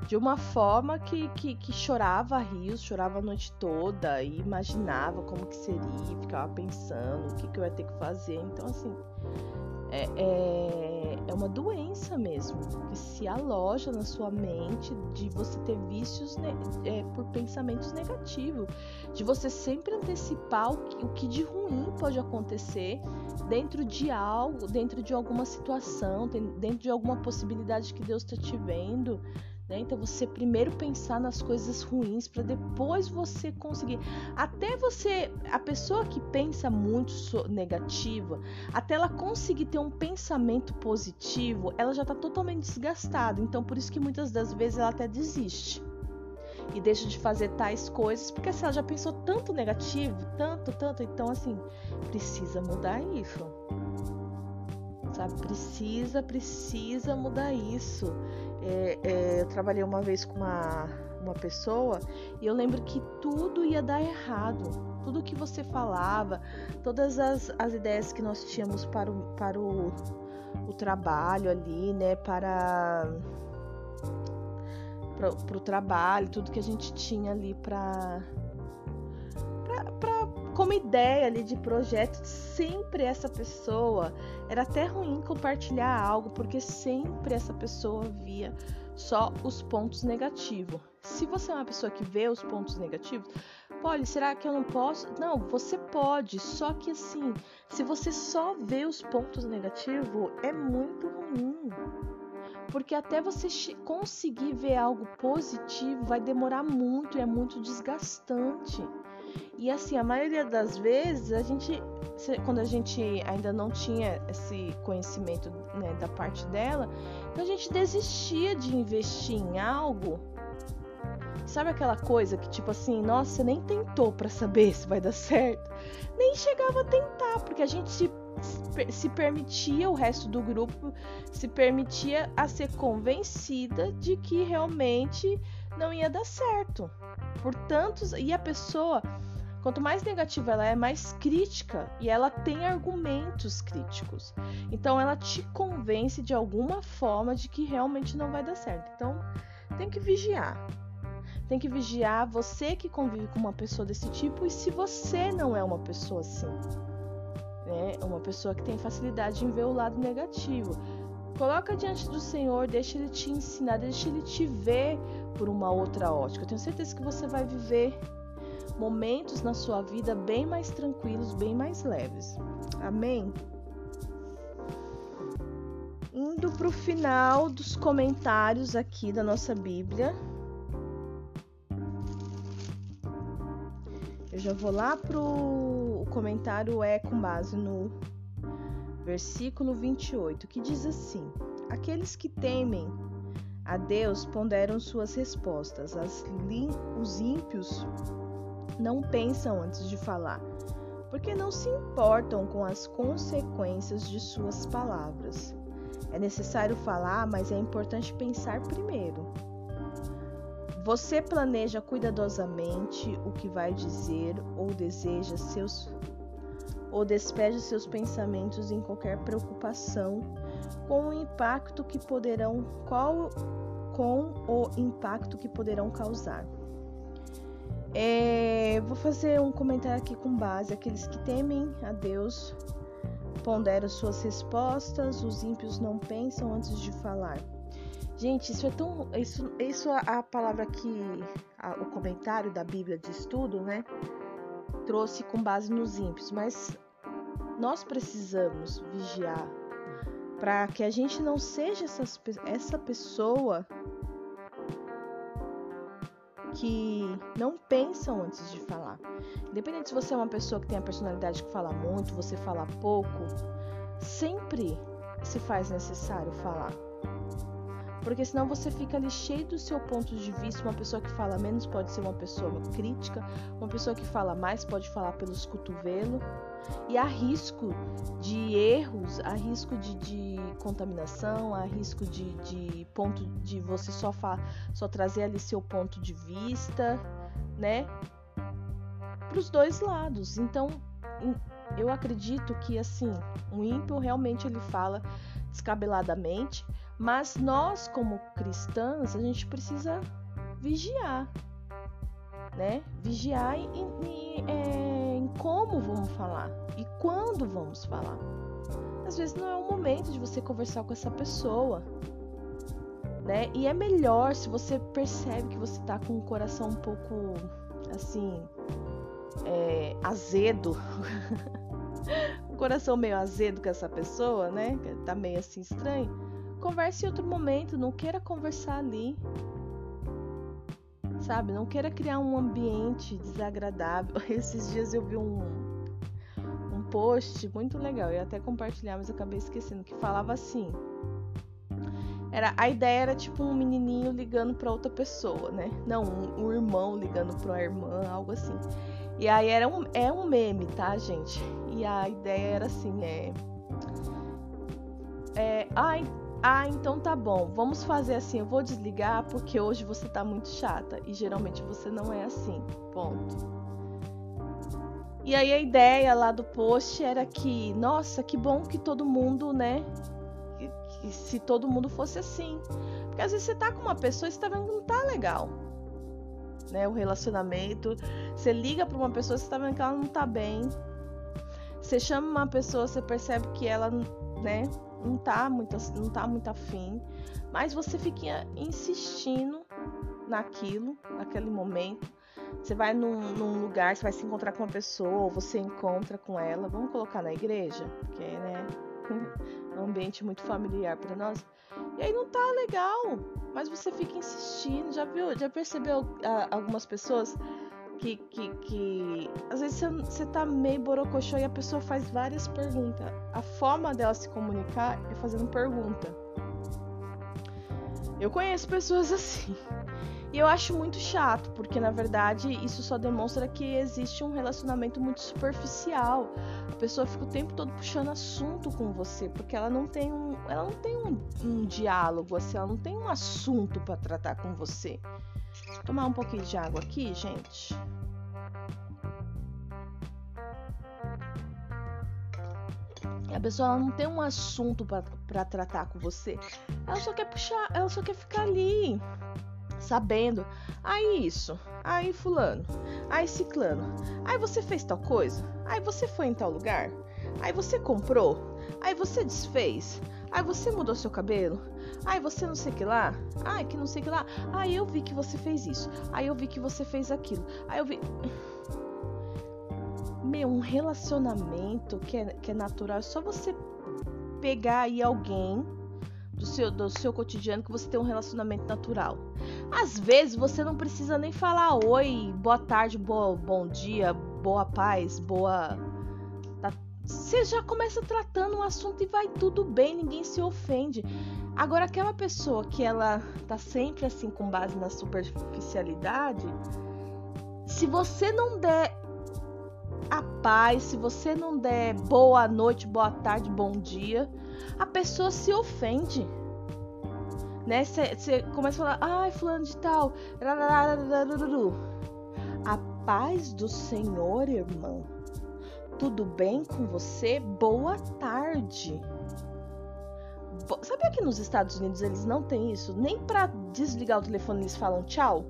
de uma forma que, que, que, chorava rios, chorava a noite toda e imaginava como que seria, ficava pensando o que, que eu ia ter que fazer. Então, assim, é, é, é, uma doença mesmo, que se aloja na sua mente de você ter vícios é, por pensamentos negativos, de você sempre antecipar o que, o que de ruim pode acontecer dentro de algo, dentro de alguma situação, dentro de alguma possibilidade que Deus está te vendo. Né? Então você primeiro pensar nas coisas ruins para depois você conseguir. Até você, a pessoa que pensa muito negativa, até ela conseguir ter um pensamento positivo, ela já está totalmente desgastada. Então por isso que muitas das vezes ela até desiste e deixa de fazer tais coisas, porque se ela já pensou tanto negativo, tanto, tanto, então assim, precisa mudar isso. Sabe? Precisa, precisa mudar isso. É, é, eu trabalhei uma vez com uma, uma pessoa e eu lembro que tudo ia dar errado. Tudo que você falava, todas as, as ideias que nós tínhamos para o, para o, o trabalho ali, né? Para para o trabalho, tudo que a gente tinha ali para como ideia ali de projeto, sempre essa pessoa era até ruim compartilhar algo, porque sempre essa pessoa via só os pontos negativos. Se você é uma pessoa que vê os pontos negativos, pode, será que eu não posso? Não, você pode, só que assim, se você só vê os pontos negativos, é muito ruim. Porque até você conseguir ver algo positivo vai demorar muito e é muito desgastante. E assim, a maioria das vezes, a gente, quando a gente ainda não tinha esse conhecimento né, da parte dela, a gente desistia de investir em algo. Sabe aquela coisa que tipo assim, nossa, nem tentou para saber se vai dar certo? Nem chegava a tentar, porque a gente se, se permitia, o resto do grupo se permitia a ser convencida de que realmente não ia dar certo. Portanto, e a pessoa, quanto mais negativa ela é, mais crítica e ela tem argumentos críticos. Então ela te convence de alguma forma de que realmente não vai dar certo. Então tem que vigiar. Tem que vigiar você que convive com uma pessoa desse tipo e se você não é uma pessoa assim. Né? Uma pessoa que tem facilidade em ver o lado negativo. Coloca diante do Senhor, deixa Ele te ensinar, deixa Ele te ver por uma outra ótica. Eu tenho certeza que você vai viver momentos na sua vida bem mais tranquilos, bem mais leves. Amém? Indo para o final dos comentários aqui da nossa Bíblia. Eu já vou lá pro o comentário é com base no versículo 28, que diz assim: Aqueles que temem a Deus ponderam suas respostas. os ímpios não pensam antes de falar, porque não se importam com as consequências de suas palavras. É necessário falar, mas é importante pensar primeiro. Você planeja cuidadosamente o que vai dizer ou deseja seus ou despeja seus pensamentos em qualquer preocupação com o impacto que poderão qual com o impacto que poderão causar. É, vou fazer um comentário aqui com base aqueles que temem a Deus ponderam suas respostas, os ímpios não pensam antes de falar. Gente, isso é tão. Isso, isso a, a palavra que. A, o comentário da Bíblia de estudo, né? Trouxe com base nos ímpios, mas nós precisamos vigiar para que a gente não seja essas, essa pessoa que não pensam antes de falar. Independente se você é uma pessoa que tem a personalidade que fala muito, você fala pouco, sempre se faz necessário falar. Porque senão você fica ali cheio do seu ponto de vista. Uma pessoa que fala menos pode ser uma pessoa crítica, uma pessoa que fala mais pode falar pelos cotovelos. E há risco de erros, há risco de, de contaminação, há risco de, de ponto de você só, fa, só trazer ali seu ponto de vista, né? Para os dois lados. Então, eu acredito que assim, o ímpio realmente ele fala descabeladamente, mas nós, como cristãs, a gente precisa vigiar, né? Vigiar em, em, é, em como vamos falar e quando vamos falar. às vezes não é o momento de você conversar com essa pessoa. Né? E é melhor se você percebe que você tá com o coração um pouco assim é, azedo, um coração meio azedo com essa pessoa, né? Tá meio assim estranho. Converse em outro momento, não queira conversar ali. Sabe? Não queira criar um ambiente desagradável. Esses dias eu vi um, um post muito legal, eu ia até compartilhar, mas eu acabei esquecendo, que falava assim. Era, a ideia era tipo um menininho ligando para outra pessoa, né? Não, um, um irmão ligando para uma irmã, algo assim. E aí era um, é um meme, tá, gente? E a ideia era assim, é. É. Ai, ah, então tá bom. Vamos fazer assim. Eu vou desligar porque hoje você tá muito chata. E geralmente você não é assim. Ponto. E aí a ideia lá do post era que, nossa, que bom que todo mundo, né? Que, que se todo mundo fosse assim. Porque às vezes você tá com uma pessoa e você tá vendo que não tá legal né? O relacionamento. Você liga para uma pessoa, você tá vendo que ela não tá bem. Você chama uma pessoa, você percebe que ela, né, não tá muito, não tá muito afim, mas você fica insistindo naquilo, naquele momento. Você vai num, num, lugar, você vai se encontrar com uma pessoa, ou você encontra com ela. Vamos colocar na igreja, porque, né, é um ambiente muito familiar para nós. E aí não tá legal, mas você fica insistindo. Já viu, já percebeu ah, algumas pessoas que, que, que às vezes você, tá meio borocochô e a pessoa faz várias perguntas. A forma dela se comunicar é fazendo pergunta. Eu conheço pessoas assim. E eu acho muito chato, porque na verdade isso só demonstra que existe um relacionamento muito superficial. A pessoa fica o tempo todo puxando assunto com você, porque ela não tem um, ela não tem um, um diálogo, assim, ela não tem um assunto para tratar com você. Tomar um pouquinho de água aqui, gente. A pessoa não tem um assunto para tratar com você. Ela só quer puxar, ela só quer ficar ali sabendo. Aí isso, aí fulano, aí ciclano. Aí você fez tal coisa, aí você foi em tal lugar, aí você comprou, aí você desfez, aí você mudou seu cabelo, aí você não sei que lá, ai que não sei que lá, aí eu vi que você fez isso, aí eu vi que você fez aquilo, aí eu vi. Meu, um relacionamento que é, que é natural, é só você pegar aí alguém do seu, do seu cotidiano que você tem um relacionamento natural. Às vezes você não precisa nem falar oi, boa tarde, boa, bom dia, boa paz, boa. Você já começa tratando um assunto e vai tudo bem, ninguém se ofende. Agora, aquela pessoa que ela tá sempre assim com base na superficialidade, se você não der a paz, se você não der boa noite, boa tarde, bom dia, a pessoa se ofende. Né? Você começa a falar, ai, fulano de tal. A paz do Senhor, irmão. Tudo bem com você? Boa tarde. Sabe aqui nos Estados Unidos eles não têm isso? Nem para desligar o telefone eles falam tchau.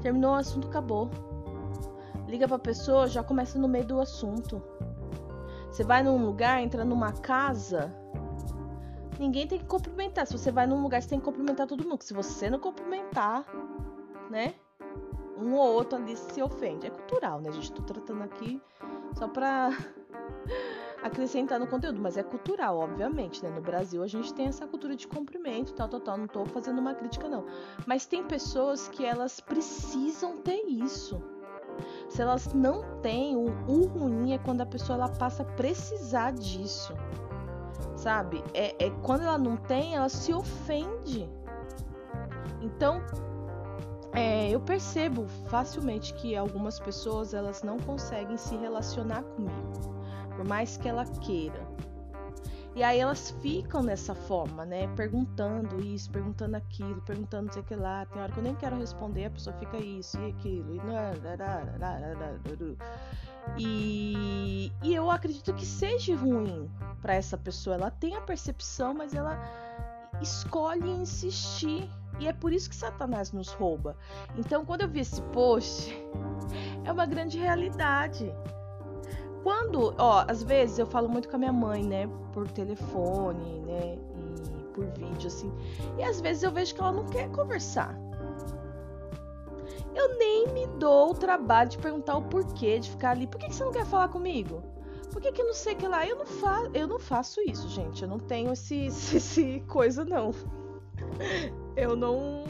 Terminou o assunto, acabou. Liga pra pessoa, já começa no meio do assunto. Você vai num lugar, entra numa casa, ninguém tem que cumprimentar. Se você vai num lugar, você tem que cumprimentar todo mundo. Se você não cumprimentar, né? Um ou outro ali se ofende. É cultural, né, gente? Tô tratando aqui só pra acrescentar no conteúdo, mas é cultural, obviamente, né? No Brasil a gente tem essa cultura de cumprimento, tal, tal, tal. Não tô fazendo uma crítica, não. Mas tem pessoas que elas precisam ter isso. Se elas não têm, o, o ruim é quando a pessoa ela passa a precisar disso. Sabe? É, é quando ela não tem, ela se ofende. Então, é, eu percebo facilmente que algumas pessoas elas não conseguem se relacionar comigo, por mais que ela queira. E aí elas ficam nessa forma, né? Perguntando isso, perguntando aquilo, perguntando sei que lá. Tem hora que eu nem quero responder, a pessoa fica isso e aquilo. E, e eu acredito que seja ruim para essa pessoa. Ela tem a percepção, mas ela escolhe insistir. E é por isso que Satanás nos rouba. Então, quando eu vi esse post, é uma grande realidade. quando, ó, às vezes eu falo muito com a minha mãe, né, por telefone, né, e por vídeo assim. E às vezes eu vejo que ela não quer conversar. Eu nem me dou o trabalho de perguntar o porquê de ficar ali. Por que, que você não quer falar comigo? Por que, que não sei que lá? Eu não, fa eu não faço isso, gente. Eu não tenho esse, esse, esse coisa, não. Eu não.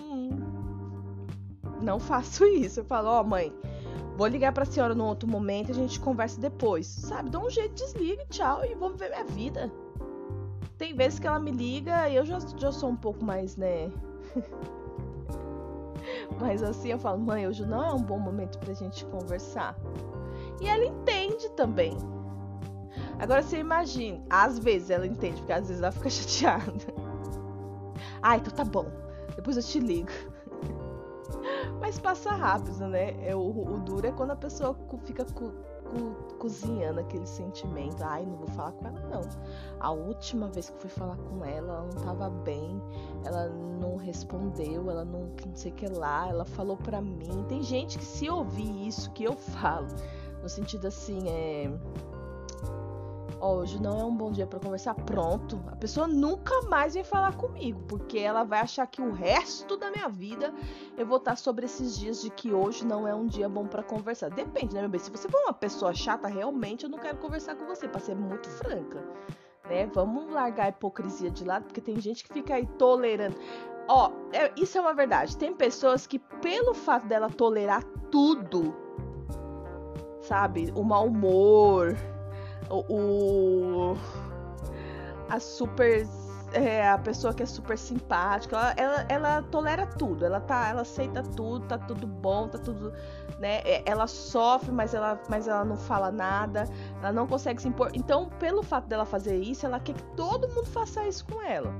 Não faço isso. Eu falo, ó, oh, mãe, vou ligar pra senhora num outro momento e a gente conversa depois. Sabe? Dá um jeito, desliga, tchau, e vou viver minha vida. Tem vezes que ela me liga e eu já, já sou um pouco mais, né? Mas assim eu falo, mãe, hoje não é um bom momento pra gente conversar. E ela entende também. Agora você imagine, às vezes ela entende, porque às vezes ela fica chateada. Ah, então tá bom. Depois eu te ligo. Mas passa rápido, né? É, o, o duro é quando a pessoa fica co, co, cozinhando aquele sentimento. Ai, não vou falar com ela, não. A última vez que fui falar com ela, ela não tava bem, ela não respondeu, ela não, não sei o que lá, ela falou pra mim. Tem gente que se ouvir isso que eu falo, no sentido assim, é hoje não é um bom dia para conversar, pronto. A pessoa nunca mais vem falar comigo, porque ela vai achar que o resto da minha vida eu vou estar sobre esses dias de que hoje não é um dia bom para conversar. Depende, né, meu bem? Se você for uma pessoa chata, realmente eu não quero conversar com você, para ser muito franca. Né? Vamos largar a hipocrisia de lado, porque tem gente que fica aí tolerando. Ó, é, isso é uma verdade. Tem pessoas que, pelo fato dela tolerar tudo, sabe? O mau humor, o, a super é, a pessoa que é super simpática, ela, ela, ela, tolera tudo, ela tá, ela aceita tudo, tá tudo bom, tá tudo, né? É, ela sofre, mas ela, mas ela não fala nada, ela não consegue se impor. Então, pelo fato dela fazer isso, ela quer que todo mundo faça isso com ela.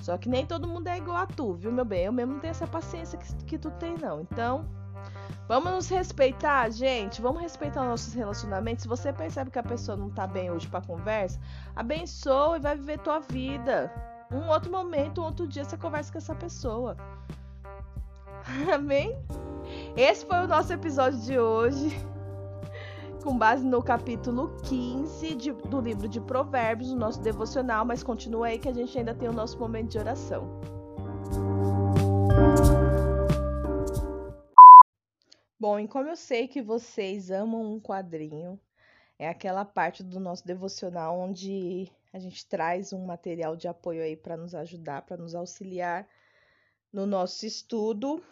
Só que nem todo mundo é igual a tu, viu, meu bem? Eu mesmo não tenho essa paciência que, que tu tem, não. Então, Vamos nos respeitar, gente. Vamos respeitar nossos relacionamentos. Se você percebe que a pessoa não tá bem hoje pra conversa, abençoa e vai viver tua vida. Um outro momento, um outro dia você conversa com essa pessoa. Amém? Esse foi o nosso episódio de hoje. Com base no capítulo 15 de, do livro de Provérbios, o nosso devocional, mas continua aí que a gente ainda tem o nosso momento de oração. Bom, e como eu sei que vocês amam um quadrinho, é aquela parte do nosso devocional onde a gente traz um material de apoio aí para nos ajudar, para nos auxiliar no nosso estudo.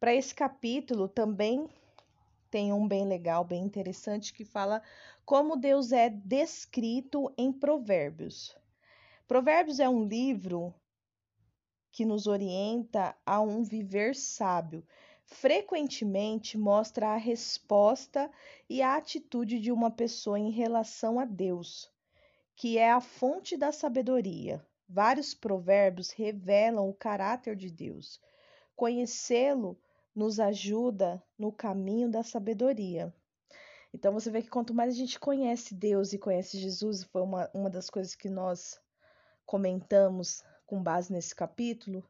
Para esse capítulo também tem um bem legal, bem interessante que fala como Deus é descrito em Provérbios. Provérbios é um livro que nos orienta a um viver sábio frequentemente mostra a resposta e a atitude de uma pessoa em relação a Deus, que é a fonte da sabedoria. Vários provérbios revelam o caráter de Deus. Conhecê-lo nos ajuda no caminho da sabedoria. Então você vê que quanto mais a gente conhece Deus e conhece Jesus, foi uma, uma das coisas que nós comentamos com base nesse capítulo,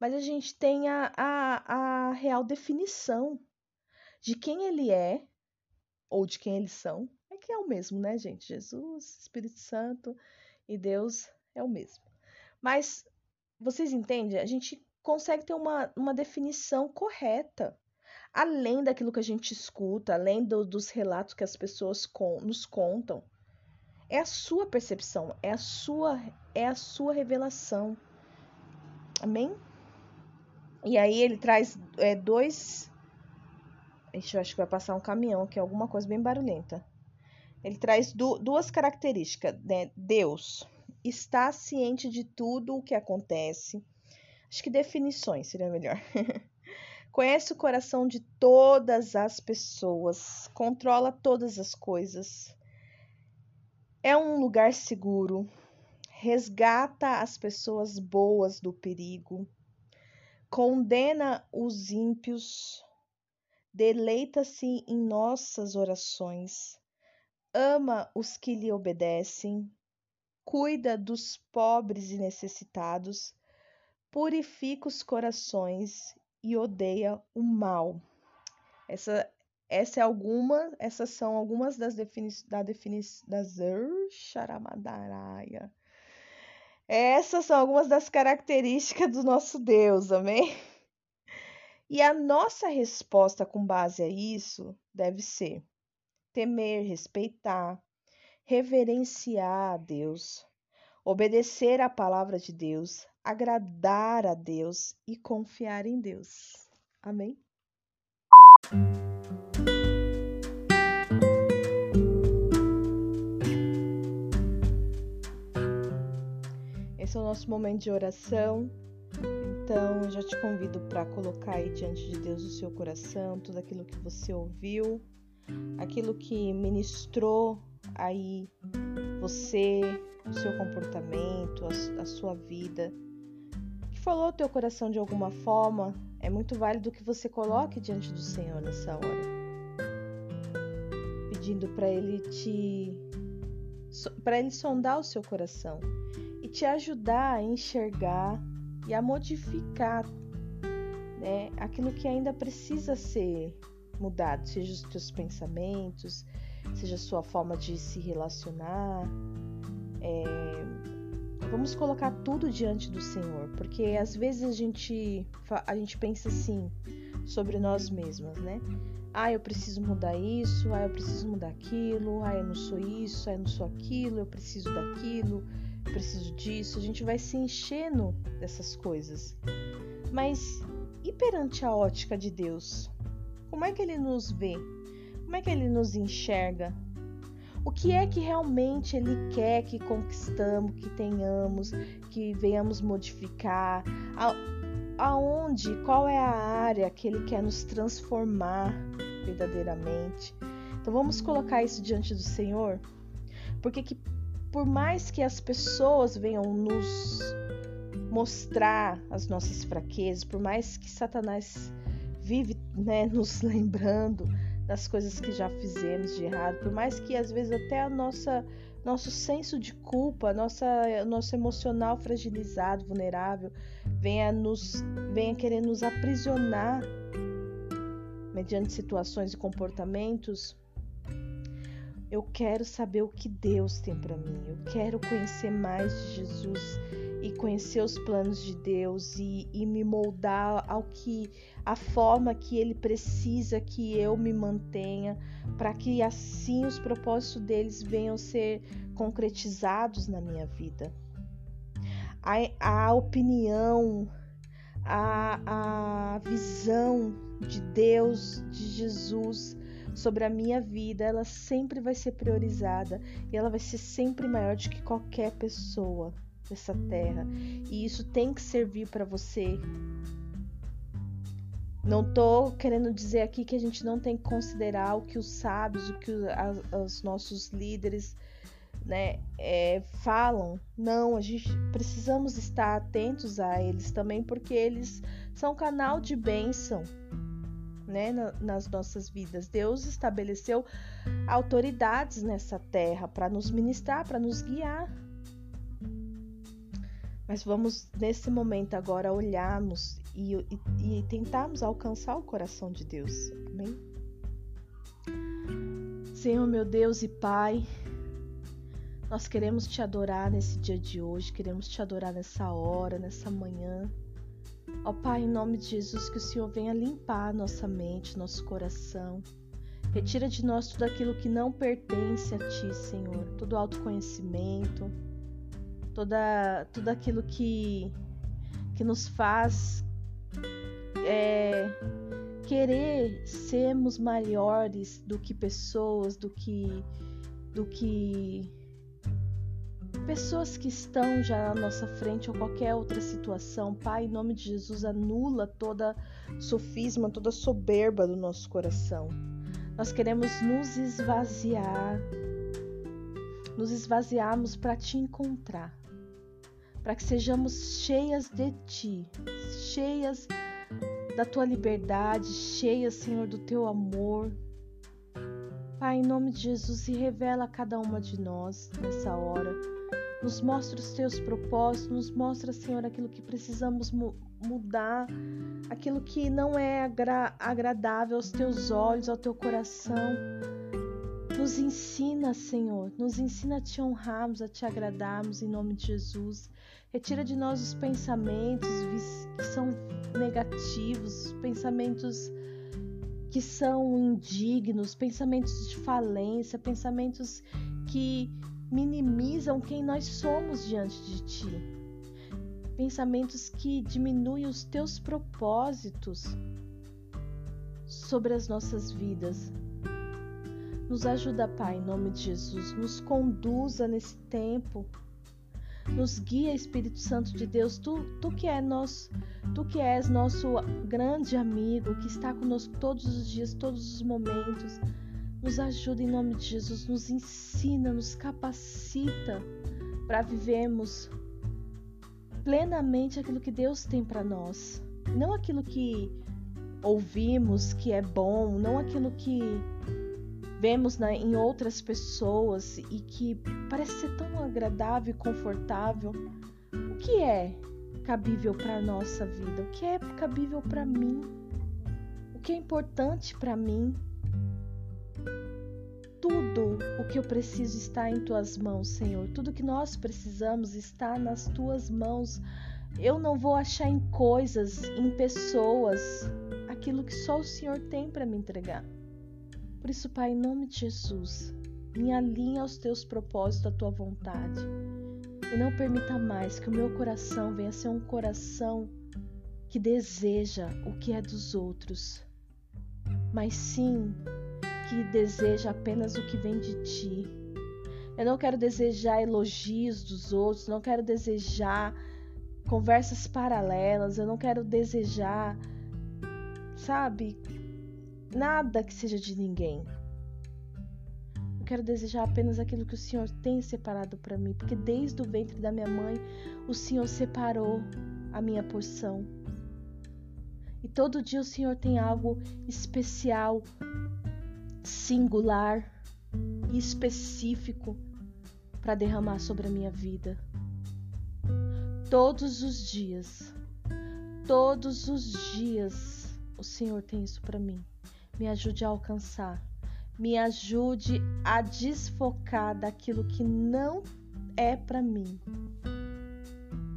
mas a gente tem a, a, a real definição de quem ele é ou de quem eles são. É que é o mesmo, né, gente? Jesus, Espírito Santo e Deus é o mesmo. Mas vocês entendem? A gente consegue ter uma, uma definição correta. Além daquilo que a gente escuta, além do, dos relatos que as pessoas com, nos contam. É a sua percepção, é a sua, é a sua revelação. Amém? E aí ele traz é, dois. Ixi, eu acho que vai passar um caminhão aqui, alguma coisa bem barulhenta. Ele traz du duas características. Né? Deus está ciente de tudo o que acontece. Acho que definições seria melhor. Conhece o coração de todas as pessoas, controla todas as coisas. É um lugar seguro, resgata as pessoas boas do perigo condena os ímpios, deleita-se em nossas orações, ama os que lhe obedecem, cuida dos pobres e necessitados, purifica os corações e odeia o mal. Essa essa é alguma, essas são algumas das definições da defini das Xaramadaraia. Essas são algumas das características do nosso Deus, amém? E a nossa resposta com base a isso deve ser temer, respeitar, reverenciar a Deus, obedecer à palavra de Deus, agradar a Deus e confiar em Deus. Amém? Esse é o nosso momento de oração. Então, eu já te convido para colocar aí diante de Deus o seu coração, tudo aquilo que você ouviu, aquilo que ministrou aí você, o seu comportamento, a, a sua vida, que falou o teu coração de alguma forma, é muito válido que você coloque diante do Senhor nessa hora. Pedindo para ele te para ele sondar o seu coração te ajudar a enxergar e a modificar né, aquilo que ainda precisa ser mudado, seja os teus pensamentos, seja a sua forma de se relacionar. É, vamos colocar tudo diante do Senhor, porque às vezes a gente, a gente pensa assim sobre nós mesmas, né? Ah, eu preciso mudar isso, ah, eu preciso mudar aquilo, ah, eu não sou isso, ah, eu não sou aquilo, eu preciso daquilo, preciso disso. A gente vai se enchendo dessas coisas. Mas e perante a ótica de Deus? Como é que ele nos vê? Como é que ele nos enxerga? O que é que realmente ele quer que conquistamos, que tenhamos, que venhamos modificar? aonde, qual é a área que ele quer nos transformar verdadeiramente? Então vamos colocar isso diante do Senhor, porque que por mais que as pessoas venham nos mostrar as nossas fraquezas, por mais que Satanás vive né, nos lembrando das coisas que já fizemos de errado, por mais que às vezes até a nossa nosso senso de culpa, nossa nosso emocional fragilizado, vulnerável, venha nos venha querer nos aprisionar mediante situações e comportamentos. Eu quero saber o que Deus tem para mim. Eu quero conhecer mais de Jesus e conhecer os planos de Deus e, e, me moldar ao que a forma que Ele precisa que eu me mantenha para que assim os propósitos deles venham ser concretizados na minha vida. A, a opinião, a, a visão de Deus, de Jesus sobre a minha vida, ela sempre vai ser priorizada e ela vai ser sempre maior do que qualquer pessoa dessa terra. E isso tem que servir para você. Não tô querendo dizer aqui que a gente não tem que considerar o que os sábios, o que os nossos líderes né, é, falam. Não, a gente precisamos estar atentos a eles também, porque eles são canal de bênção. Né, nas nossas vidas. Deus estabeleceu autoridades nessa terra para nos ministrar, para nos guiar. Mas vamos nesse momento agora olharmos e, e, e tentarmos alcançar o coração de Deus. Amém? Senhor, meu Deus e Pai, nós queremos te adorar nesse dia de hoje, queremos te adorar nessa hora, nessa manhã. Ó Pai, em nome de Jesus, que o Senhor venha limpar nossa mente, nosso coração. Retira de nós tudo aquilo que não pertence a Ti, Senhor, todo autoconhecimento toda tudo aquilo que que nos faz é, querer sermos maiores do que pessoas, do que do que pessoas que estão já na nossa frente ou qualquer outra situação. Pai, em nome de Jesus, anula toda sofisma, toda soberba do nosso coração. Nós queremos nos esvaziar, nos esvaziarmos para te encontrar para que sejamos cheias de Ti, cheias da Tua liberdade, cheias, Senhor, do Teu amor. Pai, em nome de Jesus, se revela a cada uma de nós nessa hora. Nos mostra os teus propósitos, nos mostra, Senhor, aquilo que precisamos mu mudar, aquilo que não é agra agradável aos teus olhos, ao teu coração. Nos ensina, Senhor, nos ensina a te honrarmos, a te agradarmos em nome de Jesus. Retira de nós os pensamentos que são negativos, pensamentos que são indignos, pensamentos de falência, pensamentos que minimizam quem nós somos diante de ti. Pensamentos que diminuem os teus propósitos sobre as nossas vidas. Nos ajuda, Pai, em nome de Jesus. Nos conduza nesse tempo. Nos guia, Espírito Santo de Deus. Tu, tu que é nosso, tu que és nosso grande amigo, que está conosco todos os dias, todos os momentos. Nos ajuda em nome de Jesus, nos ensina, nos capacita para vivermos plenamente aquilo que Deus tem para nós. Não aquilo que ouvimos que é bom, não aquilo que vemos na, em outras pessoas e que parece ser tão agradável e confortável. O que é cabível para a nossa vida? O que é cabível para mim? O que é importante para mim? Tudo o que eu preciso está em tuas mãos, Senhor. Tudo que nós precisamos está nas tuas mãos. Eu não vou achar em coisas, em pessoas, aquilo que só o Senhor tem para me entregar. Por isso, Pai, em nome de Jesus, me alinha aos teus propósitos, à tua vontade. E não permita mais que o meu coração venha a ser um coração que deseja o que é dos outros, mas sim que deseja apenas o que vem de ti. Eu não quero desejar elogios dos outros, não quero desejar conversas paralelas, eu não quero desejar, sabe, nada que seja de ninguém. Eu quero desejar apenas aquilo que o Senhor tem separado para mim, porque desde o ventre da minha mãe o Senhor separou a minha porção. E todo dia o Senhor tem algo especial singular e específico para derramar sobre a minha vida. Todos os dias, todos os dias, o Senhor tem isso para mim. Me ajude a alcançar, me ajude a desfocar daquilo que não é para mim,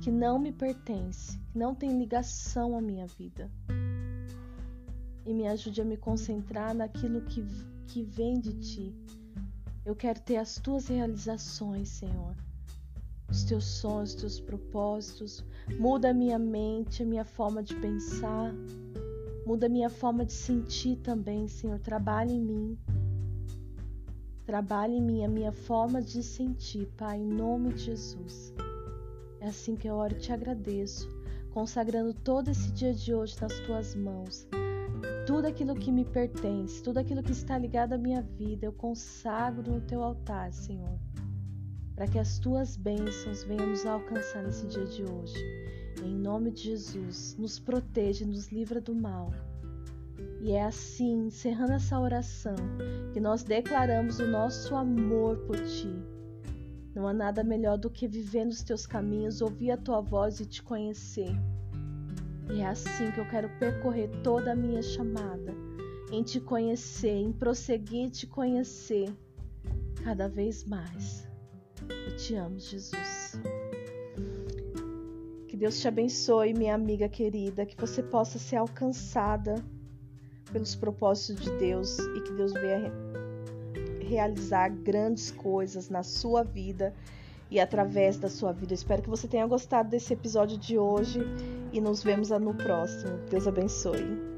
que não me pertence, que não tem ligação à minha vida. E me ajude a me concentrar naquilo que que vem de ti. Eu quero ter as tuas realizações, Senhor. Os teus sonhos, os teus propósitos. Muda a minha mente, a minha forma de pensar. Muda a minha forma de sentir também, Senhor. Trabalha em mim. Trabalha em mim a minha forma de sentir, Pai, em nome de Jesus. É assim que eu oro e te agradeço, consagrando todo esse dia de hoje nas tuas mãos tudo aquilo que me pertence, tudo aquilo que está ligado à minha vida, eu consagro no teu altar, Senhor, para que as tuas bênçãos venham nos alcançar nesse dia de hoje. Em nome de Jesus, nos protege, nos livra do mal. E é assim, encerrando essa oração, que nós declaramos o nosso amor por ti. Não há nada melhor do que viver nos teus caminhos, ouvir a tua voz e te conhecer. E é assim que eu quero percorrer toda a minha chamada, em te conhecer, em prosseguir te conhecer cada vez mais. Eu te amo, Jesus. Que Deus te abençoe, minha amiga querida, que você possa ser alcançada pelos propósitos de Deus e que Deus venha realizar grandes coisas na sua vida e através da sua vida. espero que você tenha gostado desse episódio de hoje e nos vemos no próximo. Deus abençoe.